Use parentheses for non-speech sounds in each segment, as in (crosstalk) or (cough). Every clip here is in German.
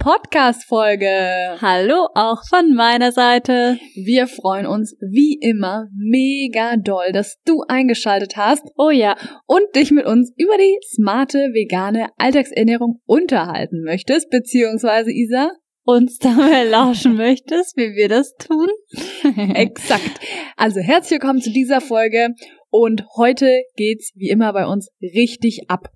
Podcast-Folge. Hallo auch von meiner Seite. Wir freuen uns wie immer mega doll, dass du eingeschaltet hast. Oh ja. Und dich mit uns über die smarte, vegane Alltagsernährung unterhalten möchtest, beziehungsweise Isa, uns dabei lauschen möchtest, wie wir das tun. (laughs) (laughs) Exakt. Also herzlich willkommen zu dieser Folge und heute geht's wie immer bei uns richtig ab.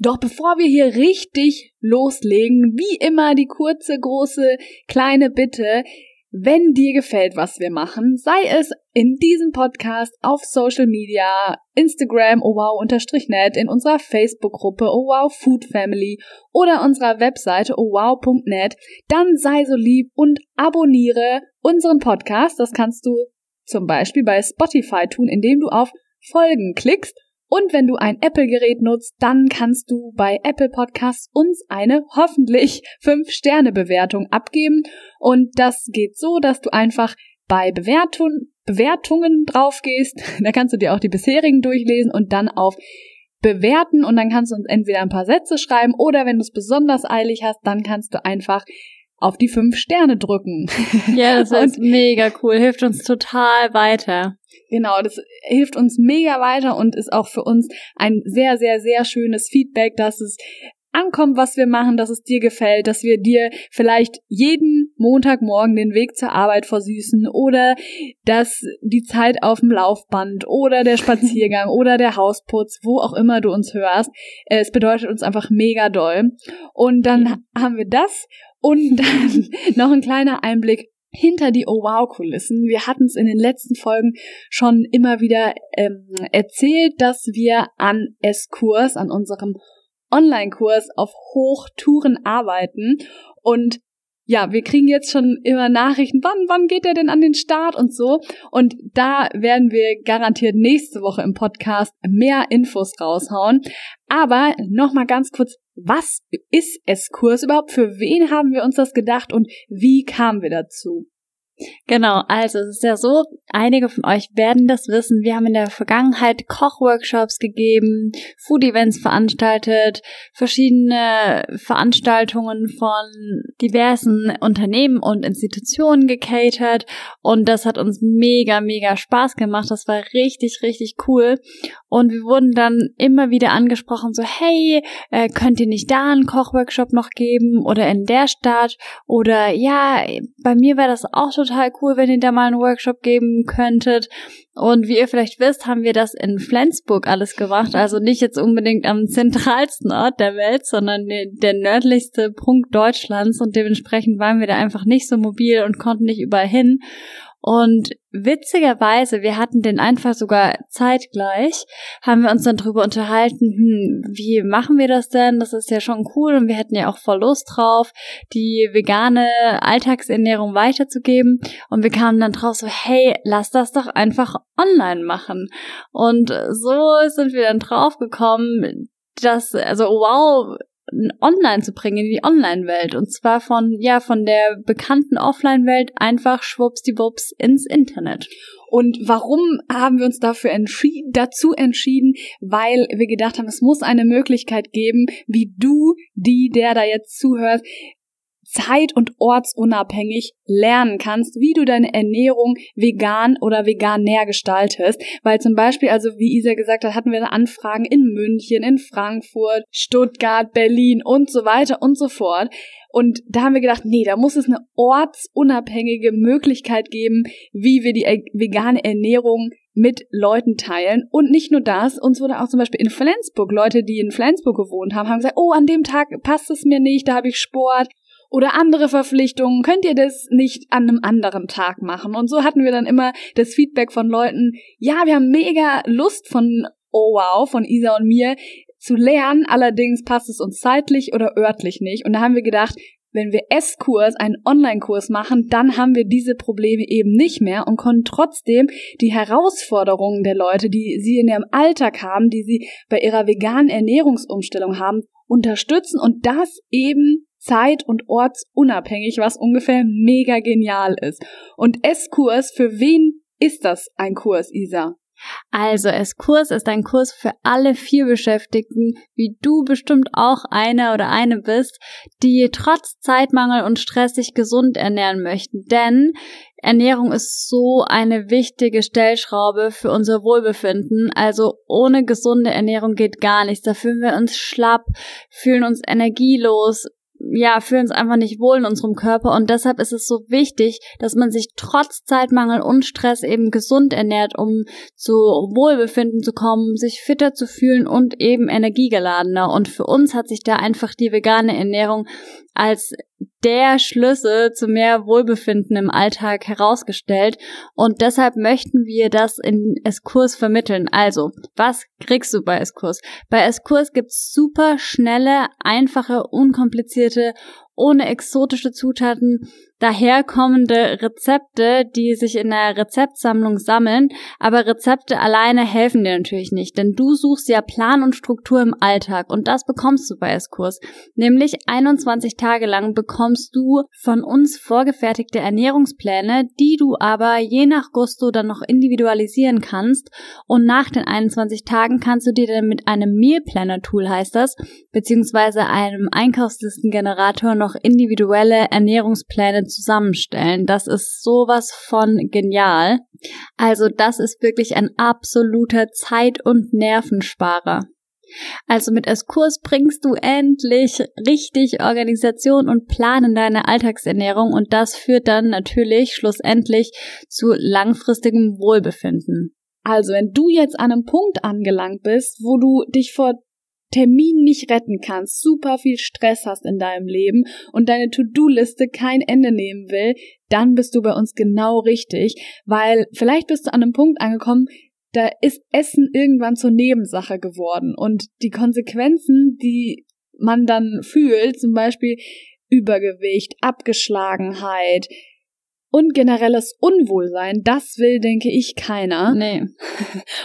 Doch bevor wir hier richtig loslegen, wie immer die kurze, große, kleine Bitte, wenn dir gefällt, was wir machen, sei es in diesem Podcast, auf Social Media, Instagram, oh wow, unterstrich net, in unserer Facebook-Gruppe, oh wow, Food Family oder unserer Webseite, oh wow.net, dann sei so lieb und abonniere unseren Podcast. Das kannst du zum Beispiel bei Spotify tun, indem du auf Folgen klickst. Und wenn du ein Apple-Gerät nutzt, dann kannst du bei Apple Podcasts uns eine hoffentlich 5-Sterne-Bewertung abgeben. Und das geht so, dass du einfach bei Bewertung, Bewertungen draufgehst. (laughs) Da kannst du dir auch die bisherigen durchlesen und dann auf bewerten und dann kannst du uns entweder ein paar Sätze schreiben oder wenn du es besonders eilig hast, dann kannst du einfach auf die fünf Sterne drücken. (laughs) Ja, das ist mega cool, hilft uns total weiter. Genau, das hilft uns mega weiter und ist auch für uns ein sehr, sehr, sehr schönes Feedback, dass es ankommt, was wir machen, dass es dir gefällt, dass wir dir vielleicht jeden Montagmorgen den Weg zur Arbeit versüßen oder dass die Zeit auf dem Laufband oder der Spaziergang (laughs) oder der Hausputz, wo auch immer du uns hörst. Es bedeutet uns einfach mega doll. Und dann ja. haben wir das und dann (laughs) noch ein kleiner Einblick hinter die Oh Wow Kulissen. Wir hatten es in den letzten Folgen schon immer wieder ähm, erzählt, dass wir an S-Kurs, an unserem Online-Kurs auf Hochtouren arbeiten und ja, wir kriegen jetzt schon immer Nachrichten, wann, wann geht der denn an den Start und so. Und da werden wir garantiert nächste Woche im Podcast mehr Infos raushauen. Aber nochmal ganz kurz, was ist S-Kurs überhaupt? Für wen haben wir uns das gedacht und wie kamen wir dazu? Genau, also es ist ja so, einige von euch werden das wissen. Wir haben in der Vergangenheit Kochworkshops gegeben, Food-Events veranstaltet, verschiedene Veranstaltungen von diversen Unternehmen und Institutionen gecatert und das hat uns mega, mega Spaß gemacht. Das war richtig, richtig cool und wir wurden dann immer wieder angesprochen, so hey, äh, könnt ihr nicht da einen Kochworkshop noch geben oder in der Stadt oder ja, bei mir wäre das auch total total cool, wenn ihr da mal einen Workshop geben könntet. Und wie ihr vielleicht wisst, haben wir das in Flensburg alles gemacht. Also nicht jetzt unbedingt am zentralsten Ort der Welt, sondern der nördlichste Punkt Deutschlands. Und dementsprechend waren wir da einfach nicht so mobil und konnten nicht überall hin. Und witzigerweise, wir hatten den einfach sogar zeitgleich, haben wir uns dann drüber unterhalten, hm, wie machen wir das denn? Das ist ja schon cool und wir hätten ja auch voll Lust drauf, die vegane Alltagsernährung weiterzugeben. Und wir kamen dann drauf so, hey, lass das doch einfach online machen. Und so sind wir dann drauf gekommen, dass, also wow, online zu bringen, in die Online-Welt. Und zwar von, ja, von der bekannten Offline-Welt einfach schwuppsdiwupps ins Internet. Und warum haben wir uns dafür entschieden, dazu entschieden? Weil wir gedacht haben, es muss eine Möglichkeit geben, wie du, die, der da jetzt zuhört, zeit- und ortsunabhängig lernen kannst, wie du deine Ernährung vegan oder vegan näher gestaltest. Weil zum Beispiel, also wie Isa gesagt hat, hatten wir Anfragen in München, in Frankfurt, Stuttgart, Berlin und so weiter und so fort. Und da haben wir gedacht, nee, da muss es eine ortsunabhängige Möglichkeit geben, wie wir die vegane Ernährung mit Leuten teilen. Und nicht nur das, uns wurde auch zum Beispiel in Flensburg, Leute, die in Flensburg gewohnt haben, haben gesagt, oh, an dem Tag passt es mir nicht, da habe ich Sport oder andere Verpflichtungen, könnt ihr das nicht an einem anderen Tag machen? Und so hatten wir dann immer das Feedback von Leuten, ja, wir haben mega Lust von Oh wow, von Isa und mir zu lernen, allerdings passt es uns zeitlich oder örtlich nicht. Und da haben wir gedacht, wenn wir S-Kurs, einen Online-Kurs machen, dann haben wir diese Probleme eben nicht mehr und können trotzdem die Herausforderungen der Leute, die sie in ihrem Alltag haben, die sie bei ihrer veganen Ernährungsumstellung haben, unterstützen und das eben zeit- und ortsunabhängig, was ungefähr mega genial ist. Und S-Kurs, für wen ist das ein Kurs, Isa? Also, S-Kurs ist ein Kurs für alle vier Beschäftigten, wie du bestimmt auch einer oder eine bist, die trotz Zeitmangel und Stress sich gesund ernähren möchten. Denn Ernährung ist so eine wichtige Stellschraube für unser Wohlbefinden. Also ohne gesunde Ernährung geht gar nichts. Da fühlen wir uns schlapp, fühlen uns energielos, ja, fühlen uns einfach nicht wohl in unserem Körper und deshalb ist es so wichtig, dass man sich trotz Zeitmangel und Stress eben gesund ernährt, um zu Wohlbefinden zu kommen, sich fitter zu fühlen und eben energiegeladener. Und für uns hat sich da einfach die vegane Ernährung als der Schlüssel zu mehr Wohlbefinden im Alltag herausgestellt und deshalb möchten wir das in Eskurs vermitteln. Also, was kriegst du bei Eskurs? Bei Eskurs gibt's super schnelle, einfache, unkomplizierte ohne exotische Zutaten daherkommende Rezepte, die sich in der Rezeptsammlung sammeln, aber Rezepte alleine helfen dir natürlich nicht, denn du suchst ja Plan und Struktur im Alltag und das bekommst du bei Eskurs. Nämlich 21 Tage lang bekommst du von uns vorgefertigte Ernährungspläne, die du aber je nach Gusto dann noch individualisieren kannst und nach den 21 Tagen kannst du dir dann mit einem Meal Planner Tool heißt das, beziehungsweise einem Einkaufslistengenerator noch individuelle Ernährungspläne zusammenstellen. Das ist sowas von genial. Also das ist wirklich ein absoluter Zeit- und Nervensparer. Also mit Eskurs bringst du endlich richtig Organisation und Plan in deine Alltagsernährung und das führt dann natürlich schlussendlich zu langfristigem Wohlbefinden. Also wenn du jetzt an einem Punkt angelangt bist, wo du dich vor Termin nicht retten kannst, super viel Stress hast in deinem Leben und deine To-Do-Liste kein Ende nehmen will, dann bist du bei uns genau richtig, weil vielleicht bist du an einem Punkt angekommen, da ist Essen irgendwann zur Nebensache geworden und die Konsequenzen, die man dann fühlt, zum Beispiel Übergewicht, Abgeschlagenheit, und generelles Unwohlsein, das will, denke ich, keiner. Nee.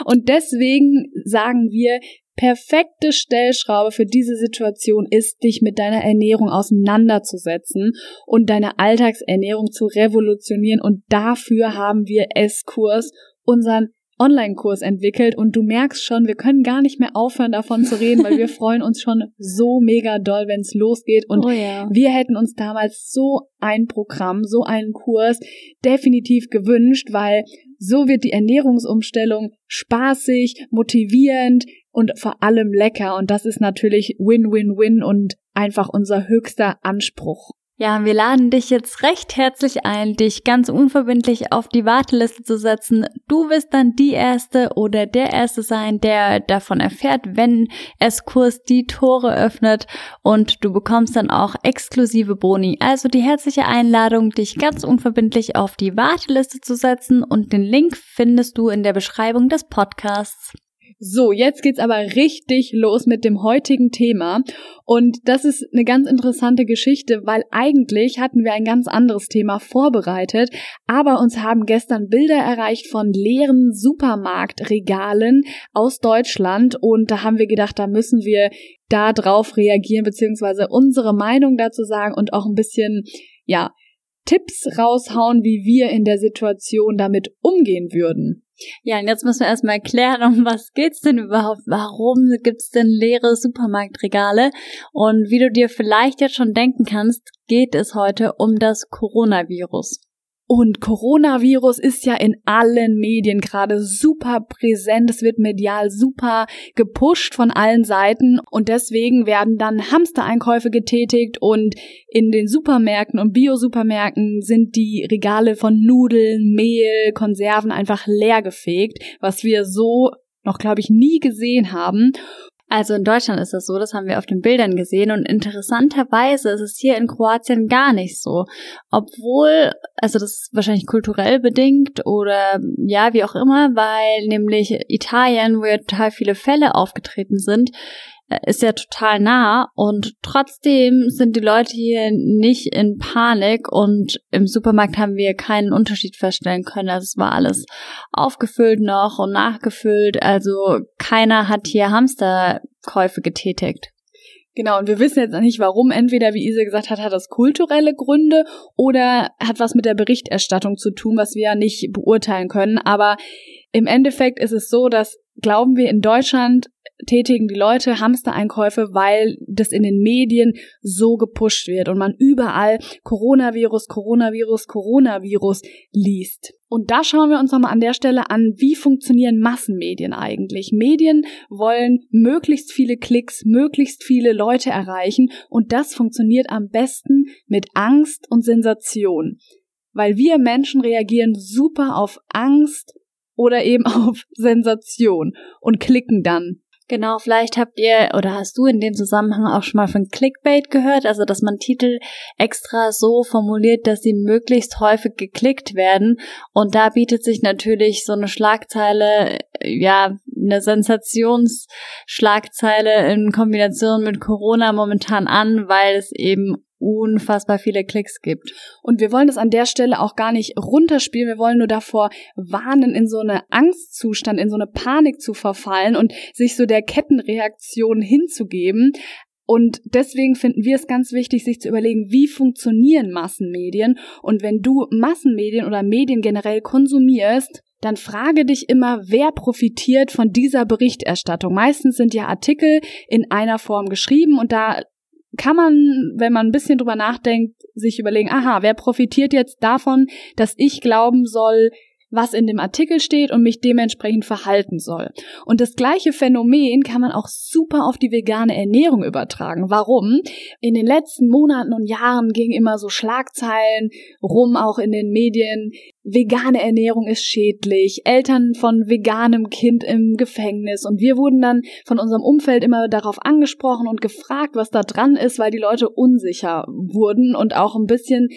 Und deswegen sagen wir, perfekte Stellschraube für diese Situation ist, dich mit deiner Ernährung auseinanderzusetzen und deine Alltagsernährung zu revolutionieren. Und dafür haben wir S-Kurs, unseren Online-Kurs entwickelt und du merkst schon, wir können gar nicht mehr aufhören davon zu reden, weil wir (laughs) freuen uns schon so mega doll, wenn es losgeht und oh ja. wir hätten uns damals so ein Programm, so einen Kurs definitiv gewünscht, weil so wird die Ernährungsumstellung spaßig, motivierend und vor allem lecker und das ist natürlich Win-Win-Win und einfach unser höchster Anspruch. Ja, wir laden dich jetzt recht herzlich ein, dich ganz unverbindlich auf die Warteliste zu setzen. Du wirst dann die Erste oder der Erste sein, der davon erfährt, wenn es Kurs die Tore öffnet und du bekommst dann auch exklusive Boni. Also die herzliche Einladung, dich ganz unverbindlich auf die Warteliste zu setzen und den Link findest du in der Beschreibung des Podcasts. So, jetzt geht's aber richtig los mit dem heutigen Thema. Und das ist eine ganz interessante Geschichte, weil eigentlich hatten wir ein ganz anderes Thema vorbereitet, aber uns haben gestern Bilder erreicht von leeren Supermarktregalen aus Deutschland und da haben wir gedacht, da müssen wir da drauf reagieren, beziehungsweise unsere Meinung dazu sagen und auch ein bisschen, ja, Tipps raushauen, wie wir in der Situation damit umgehen würden. Ja, und jetzt müssen wir erstmal erklären, um was geht's denn überhaupt? Warum gibt's denn leere Supermarktregale? Und wie du dir vielleicht jetzt schon denken kannst, geht es heute um das Coronavirus. Und Coronavirus ist ja in allen Medien gerade super präsent. Es wird medial super gepusht von allen Seiten. Und deswegen werden dann Hamstereinkäufe getätigt und in den Supermärkten und Bio-Supermärkten sind die Regale von Nudeln, Mehl, Konserven einfach leer gefegt, was wir so noch, glaube ich, nie gesehen haben. Also in Deutschland ist das so, das haben wir auf den Bildern gesehen und interessanterweise ist es hier in Kroatien gar nicht so. Obwohl, also das ist wahrscheinlich kulturell bedingt oder ja, wie auch immer, weil nämlich Italien, wo ja total viele Fälle aufgetreten sind, ist ja total nah und trotzdem sind die Leute hier nicht in Panik und im Supermarkt haben wir keinen Unterschied feststellen können. Also es war alles aufgefüllt noch und nachgefüllt. Also keiner hat hier Hamsterkäufe getätigt. Genau, und wir wissen jetzt nicht, warum. Entweder, wie Ise gesagt hat, hat das kulturelle Gründe oder hat was mit der Berichterstattung zu tun, was wir ja nicht beurteilen können. Aber im Endeffekt ist es so, dass, glauben wir, in Deutschland tätigen die Leute Hamstereinkäufe, weil das in den Medien so gepusht wird und man überall Coronavirus, Coronavirus, Coronavirus liest. Und da schauen wir uns nochmal an der Stelle an, wie funktionieren Massenmedien eigentlich. Medien wollen möglichst viele Klicks, möglichst viele Leute erreichen und das funktioniert am besten mit Angst und Sensation. Weil wir Menschen reagieren super auf Angst oder eben (laughs) auf Sensation und klicken dann Genau, vielleicht habt ihr oder hast du in dem Zusammenhang auch schon mal von Clickbait gehört, also dass man Titel extra so formuliert, dass sie möglichst häufig geklickt werden. Und da bietet sich natürlich so eine Schlagzeile, ja, eine Sensationsschlagzeile in Kombination mit Corona momentan an, weil es eben unfassbar viele Klicks gibt. Und wir wollen das an der Stelle auch gar nicht runterspielen. Wir wollen nur davor warnen, in so eine Angstzustand, in so eine Panik zu verfallen und sich so der Kettenreaktion hinzugeben. Und deswegen finden wir es ganz wichtig, sich zu überlegen, wie funktionieren Massenmedien. Und wenn du Massenmedien oder Medien generell konsumierst, dann frage dich immer, wer profitiert von dieser Berichterstattung. Meistens sind ja Artikel in einer Form geschrieben und da kann man, wenn man ein bisschen drüber nachdenkt, sich überlegen, aha, wer profitiert jetzt davon, dass ich glauben soll, was in dem Artikel steht und mich dementsprechend verhalten soll. Und das gleiche Phänomen kann man auch super auf die vegane Ernährung übertragen. Warum? In den letzten Monaten und Jahren gingen immer so Schlagzeilen rum, auch in den Medien. Vegane Ernährung ist schädlich, Eltern von veganem Kind im Gefängnis und wir wurden dann von unserem Umfeld immer darauf angesprochen und gefragt, was da dran ist, weil die Leute unsicher wurden und auch ein bisschen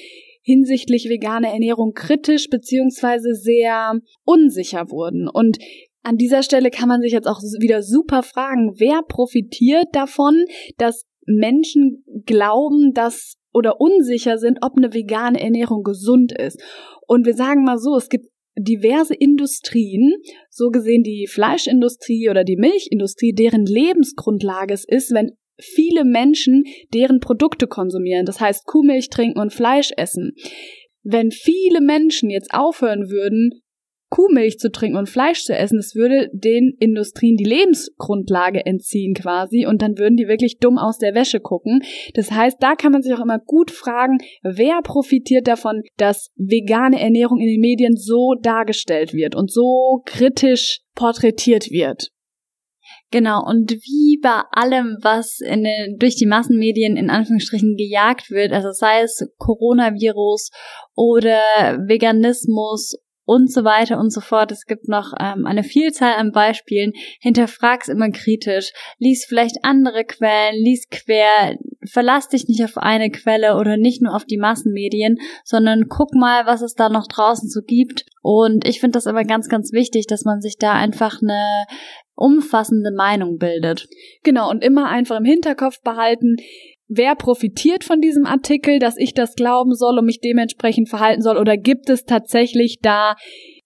hinsichtlich veganer Ernährung kritisch beziehungsweise sehr unsicher wurden. Und an dieser Stelle kann man sich jetzt auch wieder super fragen, wer profitiert davon, dass Menschen glauben, dass oder unsicher sind, ob eine vegane Ernährung gesund ist. Und wir sagen mal so, es gibt diverse Industrien, so gesehen die Fleischindustrie oder die Milchindustrie, deren Lebensgrundlage es ist, wenn viele Menschen deren Produkte konsumieren, das heißt Kuhmilch trinken und Fleisch essen. Wenn viele Menschen jetzt aufhören würden, Kuhmilch zu trinken und Fleisch zu essen, das würde den Industrien die Lebensgrundlage entziehen quasi und dann würden die wirklich dumm aus der Wäsche gucken. Das heißt, da kann man sich auch immer gut fragen, wer profitiert davon, dass vegane Ernährung in den Medien so dargestellt wird und so kritisch porträtiert wird. Genau, und wie bei allem, was in durch die Massenmedien in Anführungsstrichen gejagt wird, also sei es Coronavirus oder Veganismus und so weiter und so fort. Es gibt noch ähm, eine Vielzahl an Beispielen. Hinterfrag's immer kritisch. Lies vielleicht andere Quellen, lies quer, verlass dich nicht auf eine Quelle oder nicht nur auf die Massenmedien, sondern guck mal, was es da noch draußen so gibt. Und ich finde das immer ganz, ganz wichtig, dass man sich da einfach eine umfassende Meinung bildet. Genau, und immer einfach im Hinterkopf behalten, wer profitiert von diesem Artikel, dass ich das glauben soll und mich dementsprechend verhalten soll, oder gibt es tatsächlich da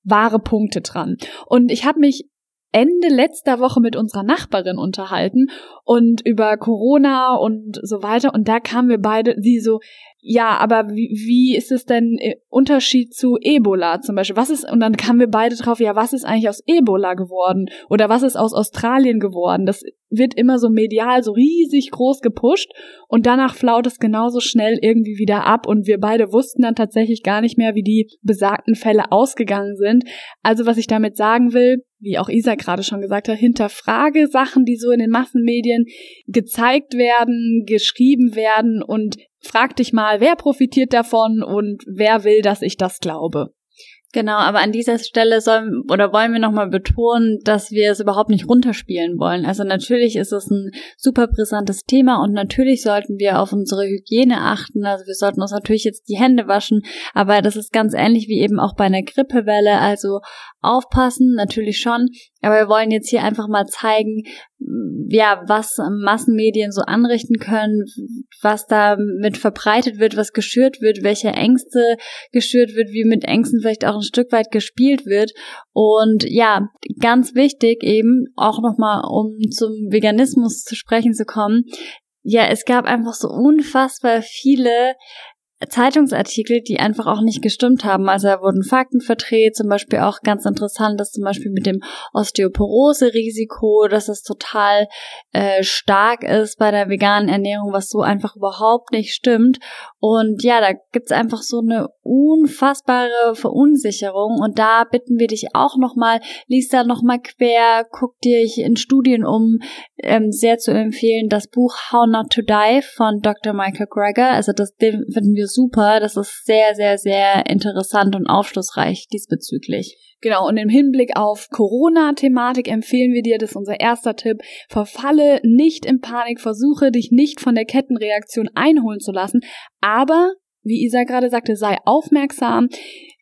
wahre Punkte dran? Und ich habe mich Ende letzter Woche mit unserer Nachbarin unterhalten und über Corona und so weiter und da kamen wir beide, sie so, ja, aber wie, wie ist es denn äh, Unterschied zu Ebola zum Beispiel? Was ist, und dann kamen wir beide drauf, ja, was ist eigentlich aus Ebola geworden? Oder was ist aus Australien geworden? Das wird immer so medial so riesig groß gepusht und danach flaut es genauso schnell irgendwie wieder ab und wir beide wussten dann tatsächlich gar nicht mehr, wie die besagten Fälle ausgegangen sind. Also was ich damit sagen will, wie auch Isa gerade schon gesagt hat, hinterfrage Sachen, die so in den Massenmedien gezeigt werden, geschrieben werden und frag dich mal, wer profitiert davon und wer will, dass ich das glaube. Genau, aber an dieser Stelle sollen oder wollen wir nochmal betonen, dass wir es überhaupt nicht runterspielen wollen. Also natürlich ist es ein super brisantes Thema und natürlich sollten wir auf unsere Hygiene achten. Also wir sollten uns natürlich jetzt die Hände waschen, aber das ist ganz ähnlich wie eben auch bei einer Grippewelle. Also aufpassen, natürlich schon, aber wir wollen jetzt hier einfach mal zeigen, ja, was Massenmedien so anrichten können, was da mit verbreitet wird, was geschürt wird, welche Ängste geschürt wird, wie mit Ängsten vielleicht auch ein Stück weit gespielt wird. Und ja, ganz wichtig eben auch nochmal, um zum Veganismus zu sprechen zu kommen. Ja, es gab einfach so unfassbar viele Zeitungsartikel, die einfach auch nicht gestimmt haben. Also da wurden Fakten verdreht, zum Beispiel auch ganz interessant, dass zum Beispiel mit dem Osteoporose-Risiko, dass es total äh, stark ist bei der veganen Ernährung, was so einfach überhaupt nicht stimmt. Und ja, da gibt's einfach so eine unfassbare Verunsicherung. Und da bitten wir dich auch nochmal, lies da nochmal quer, guck dich in Studien um, ähm, sehr zu empfehlen, das Buch How Not to Die von Dr. Michael Greger. Also das den finden wir super. Das ist sehr, sehr, sehr interessant und aufschlussreich diesbezüglich. Genau, und im Hinblick auf Corona-Thematik empfehlen wir dir, das ist unser erster Tipp, verfalle nicht in Panik, versuche dich nicht von der Kettenreaktion einholen zu lassen, aber, wie Isa gerade sagte, sei aufmerksam.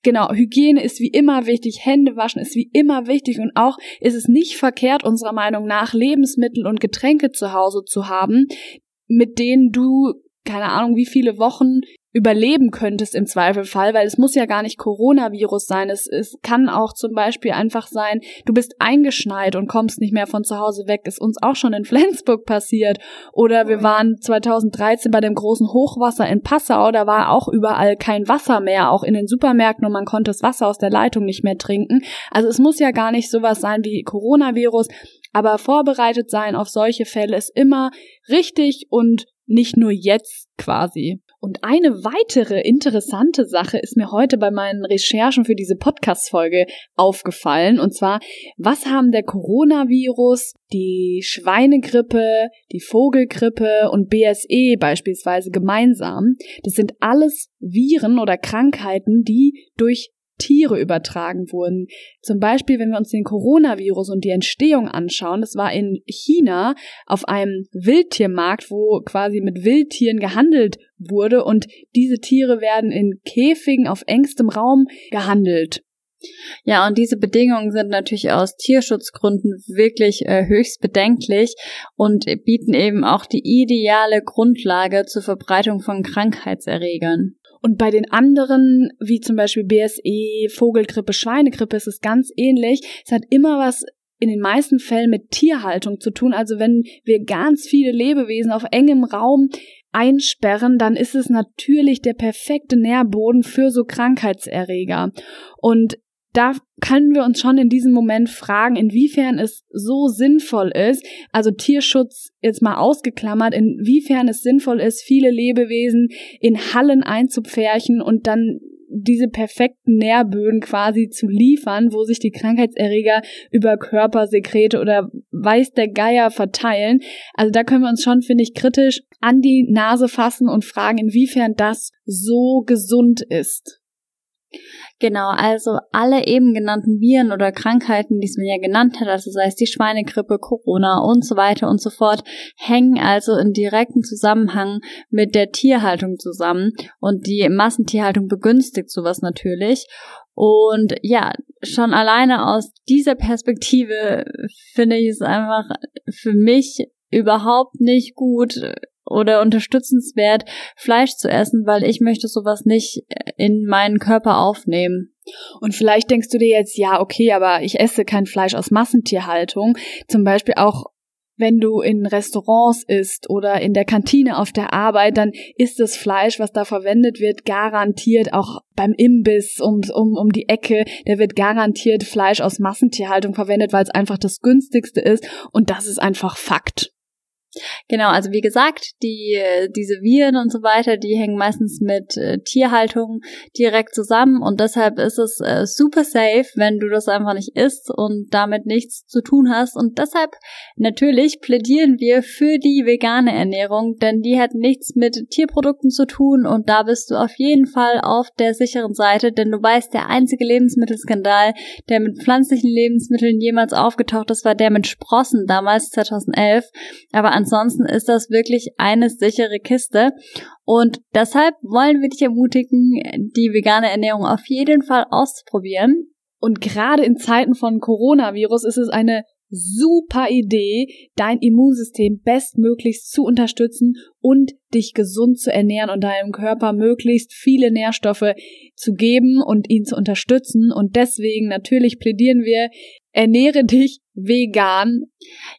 Genau, Hygiene ist wie immer wichtig, Hände waschen ist wie immer wichtig und auch ist es nicht verkehrt, unserer Meinung nach, Lebensmittel und Getränke zu Hause zu haben, mit denen du keine Ahnung, wie viele Wochen überleben könntest im Zweifelfall, weil es muss ja gar nicht Coronavirus sein. Es, es kann auch zum Beispiel einfach sein, du bist eingeschneit und kommst nicht mehr von zu Hause weg. Ist uns auch schon in (laughs) Flensburg passiert. Oder wir waren 2013 bei dem großen Hochwasser in Passau. Da war auch überall kein Wasser mehr, auch in den Supermärkten und man konnte das Wasser aus der Leitung nicht mehr trinken. Also es muss ja gar nicht sowas sein wie Coronavirus. Aber vorbereitet sein auf solche Fälle ist immer richtig und nicht nur jetzt quasi. Und eine weitere interessante Sache ist mir heute bei meinen Recherchen für diese Podcast-Folge aufgefallen. Und zwar, was haben der Coronavirus, die Schweinegrippe, die Vogelgrippe und BSE beispielsweise gemeinsam? Das sind alles Viren oder Krankheiten, die durch Tiere übertragen wurden. Zum Beispiel, wenn wir uns den Coronavirus und die Entstehung anschauen, das war in China auf einem Wildtiermarkt, wo quasi mit Wildtieren gehandelt wurde und diese Tiere werden in Käfigen auf engstem Raum gehandelt. Ja, und diese Bedingungen sind natürlich aus Tierschutzgründen wirklich äh, höchst bedenklich und bieten eben auch die ideale Grundlage zur Verbreitung von Krankheitserregern. Und bei den anderen, wie zum Beispiel BSE, Vogelgrippe, Schweinegrippe, ist es ganz ähnlich. Es hat immer was in den meisten Fällen mit Tierhaltung zu tun. Also wenn wir ganz viele Lebewesen auf engem Raum einsperren, dann ist es natürlich der perfekte Nährboden für so Krankheitserreger. Und da können wir uns schon in diesem Moment fragen, inwiefern es so sinnvoll ist, also Tierschutz jetzt mal ausgeklammert, inwiefern es sinnvoll ist, viele Lebewesen in Hallen einzupferchen und dann diese perfekten Nährböden quasi zu liefern, wo sich die Krankheitserreger über Körpersekrete oder weiß der Geier verteilen. Also da können wir uns schon, finde ich, kritisch an die Nase fassen und fragen, inwiefern das so gesund ist. Genau, also alle eben genannten Viren oder Krankheiten, die es mir ja genannt hat, also sei es die Schweinegrippe, Corona und so weiter und so fort, hängen also in direkten Zusammenhang mit der Tierhaltung zusammen und die Massentierhaltung begünstigt sowas natürlich. Und ja, schon alleine aus dieser Perspektive (laughs) finde ich es einfach für mich überhaupt nicht gut, oder unterstützenswert, Fleisch zu essen, weil ich möchte sowas nicht in meinen Körper aufnehmen. Und vielleicht denkst du dir jetzt, ja, okay, aber ich esse kein Fleisch aus Massentierhaltung. Zum Beispiel auch wenn du in Restaurants isst oder in der Kantine auf der Arbeit, dann ist das Fleisch, was da verwendet wird, garantiert auch beim Imbiss um, um, um die Ecke, der wird garantiert Fleisch aus Massentierhaltung verwendet, weil es einfach das günstigste ist und das ist einfach Fakt. Genau, also wie gesagt, die diese Viren und so weiter, die hängen meistens mit äh, Tierhaltung direkt zusammen und deshalb ist es äh, super safe, wenn du das einfach nicht isst und damit nichts zu tun hast und deshalb natürlich plädieren wir für die vegane Ernährung, denn die hat nichts mit Tierprodukten zu tun und da bist du auf jeden Fall auf der sicheren Seite, denn du weißt, der einzige Lebensmittelskandal, der mit pflanzlichen Lebensmitteln jemals aufgetaucht ist, war der mit Sprossen damals 2011, aber ansonsten ist das wirklich eine sichere Kiste. Und deshalb wollen wir dich ermutigen, die vegane Ernährung auf jeden Fall auszuprobieren. Und gerade in Zeiten von Coronavirus ist es eine super Idee, dein Immunsystem bestmöglichst zu unterstützen und dich gesund zu ernähren und deinem Körper möglichst viele Nährstoffe zu geben und ihn zu unterstützen. Und deswegen natürlich plädieren wir, ernähre dich vegan.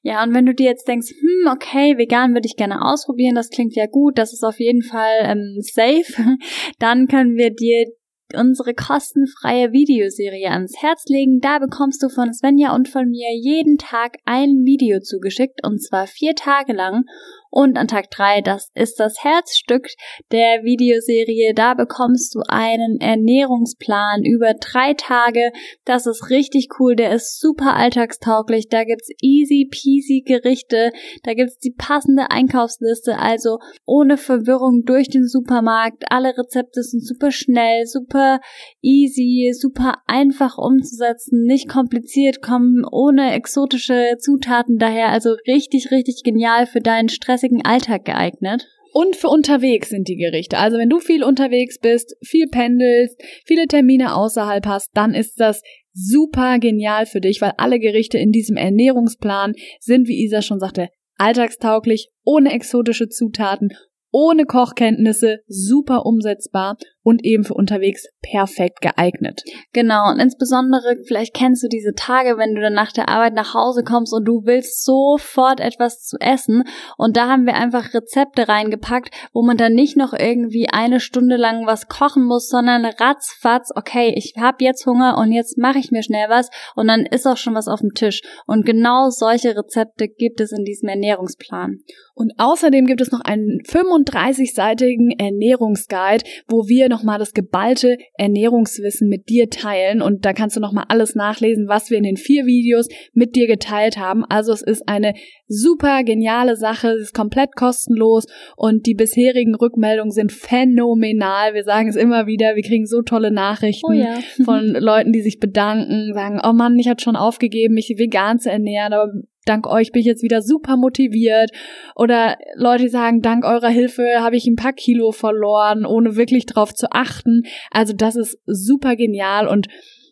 Ja, und wenn du dir jetzt denkst, hm, okay, vegan würde ich gerne ausprobieren, das klingt ja gut, das ist auf jeden Fall ähm, safe, (laughs) dann können wir dir unsere kostenfreie Videoserie ans Herz legen. Da bekommst du von Svenja und von mir jeden Tag ein Video zugeschickt und zwar vier Tage lang und an Tag drei, das ist das Herzstück der Videoserie. Da bekommst du einen Ernährungsplan über drei Tage. Das ist richtig cool. Der ist super alltagstauglich. Da gibt's easy peasy Gerichte. Da gibt's die passende Einkaufsliste. Also ohne Verwirrung durch den Supermarkt. Alle Rezepte sind super schnell, super easy, super einfach umzusetzen. Nicht kompliziert, kommen ohne exotische Zutaten daher. Also richtig, richtig genial für deinen Stress stressigen Alltag geeignet. Und für unterwegs sind die Gerichte. Also wenn du viel unterwegs bist, viel pendelst, viele Termine außerhalb hast, dann ist das super genial für dich, weil alle Gerichte in diesem Ernährungsplan sind, wie Isa schon sagte, alltagstauglich, ohne exotische Zutaten, ohne Kochkenntnisse, super umsetzbar und eben für unterwegs perfekt geeignet. Genau, und insbesondere, vielleicht kennst du diese Tage, wenn du dann nach der Arbeit nach Hause kommst und du willst sofort etwas zu essen. Und da haben wir einfach Rezepte reingepackt, wo man dann nicht noch irgendwie eine Stunde lang was kochen muss, sondern ratzfatz, okay, ich habe jetzt Hunger und jetzt mache ich mir schnell was und dann ist auch schon was auf dem Tisch. Und genau solche Rezepte gibt es in diesem Ernährungsplan. Und außerdem gibt es noch einen 35-seitigen Ernährungsguide, wo wir noch nochmal das geballte Ernährungswissen mit dir teilen und da kannst du nochmal alles nachlesen, was wir in den vier Videos mit dir geteilt haben. Also es ist eine super geniale Sache, es ist komplett kostenlos und die bisherigen Rückmeldungen sind phänomenal. Wir sagen es immer wieder, wir kriegen so tolle Nachrichten oh ja. von Leuten, die sich bedanken, sagen, oh Mann, ich hatte schon aufgegeben, mich vegan zu ernähren, aber dank euch bin ich jetzt wieder super motiviert. Oder Leute sagen, dank eurer Hilfe habe ich ein paar Kilo verloren, ohne wirklich drauf zu achten. Also das ist super genial und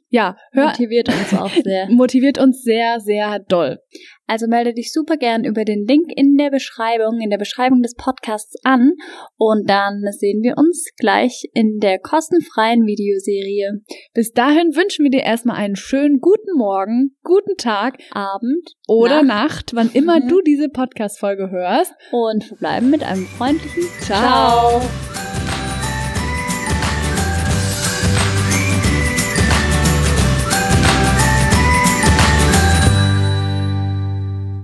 ja, hör, motiviert uns auch (laughs) sehr. motiviert uns sehr, sehr doll. Also melde dich super gern über den Link in der Beschreibung, in der Beschreibung des Podcasts an und dann sehen wir uns gleich in der kostenfreien Videoserie. Bis dahin wünschen wir dir erstmal einen schönen guten Morgen, guten Tag, Abend oder Nacht, Nacht wann immer du diese Podcast-Folge hörst. Und verbleiben mit einem freundlichen Ciao. Ciao.